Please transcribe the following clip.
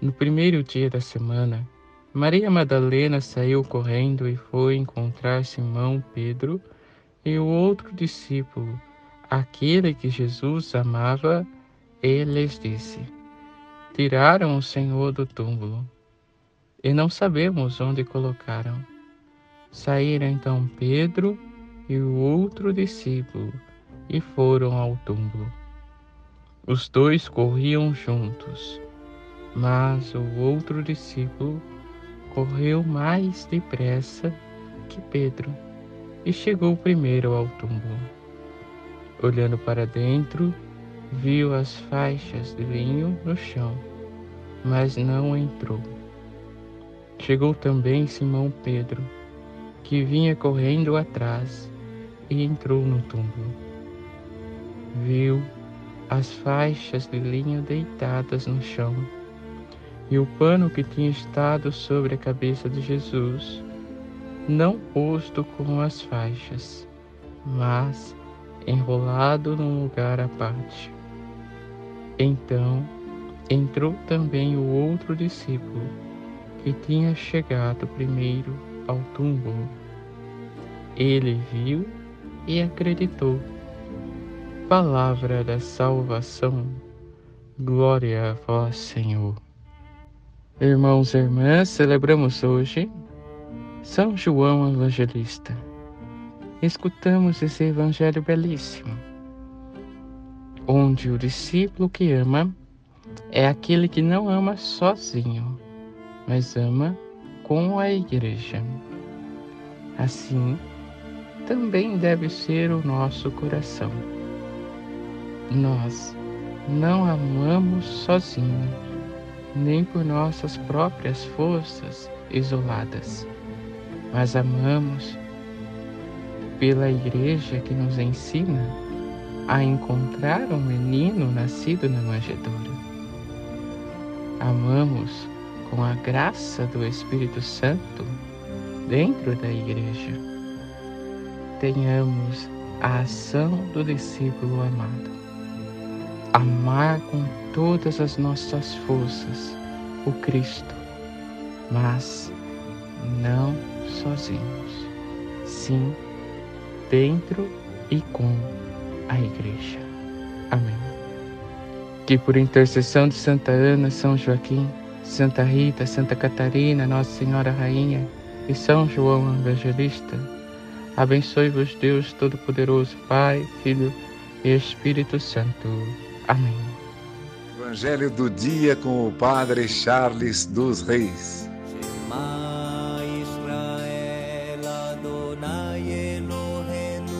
No primeiro dia da semana, Maria Madalena saiu correndo e foi encontrar Simão Pedro e o outro discípulo, aquele que Jesus amava, e lhes disse: Tiraram o Senhor do túmulo e não sabemos onde colocaram. Saíram então Pedro e o outro discípulo e foram ao túmulo. Os dois corriam juntos mas o outro discípulo correu mais depressa que Pedro e chegou primeiro ao túmulo. Olhando para dentro, viu as faixas de linho no chão, mas não entrou. Chegou também Simão Pedro, que vinha correndo atrás, e entrou no túmulo. Viu as faixas de linho deitadas no chão e o pano que tinha estado sobre a cabeça de Jesus, não posto com as faixas, mas enrolado num lugar à parte. Então entrou também o outro discípulo, que tinha chegado primeiro ao túmulo. Ele viu e acreditou. Palavra da salvação. Glória a vós, Senhor. Irmãos e irmãs, celebramos hoje São João Evangelista. Escutamos esse evangelho belíssimo, onde o discípulo que ama é aquele que não ama sozinho, mas ama com a igreja. Assim, também deve ser o nosso coração. Nós não amamos sozinhos nem por nossas próprias forças isoladas, mas amamos pela igreja que nos ensina a encontrar um menino nascido na manjedoura. Amamos com a graça do Espírito Santo dentro da igreja. Tenhamos a ação do discípulo amado amar com todas as nossas forças o Cristo, mas não sozinhos, sim dentro e com a Igreja. Amém. Que por intercessão de Santa Ana, São Joaquim, Santa Rita, Santa Catarina, Nossa Senhora Rainha e São João Evangelista, abençoe-vos Deus Todo-Poderoso, Pai, Filho e Espírito Santo. Amém. Evangelho do dia com o Padre Charles dos Reis. Israel Adonai Eloheinu.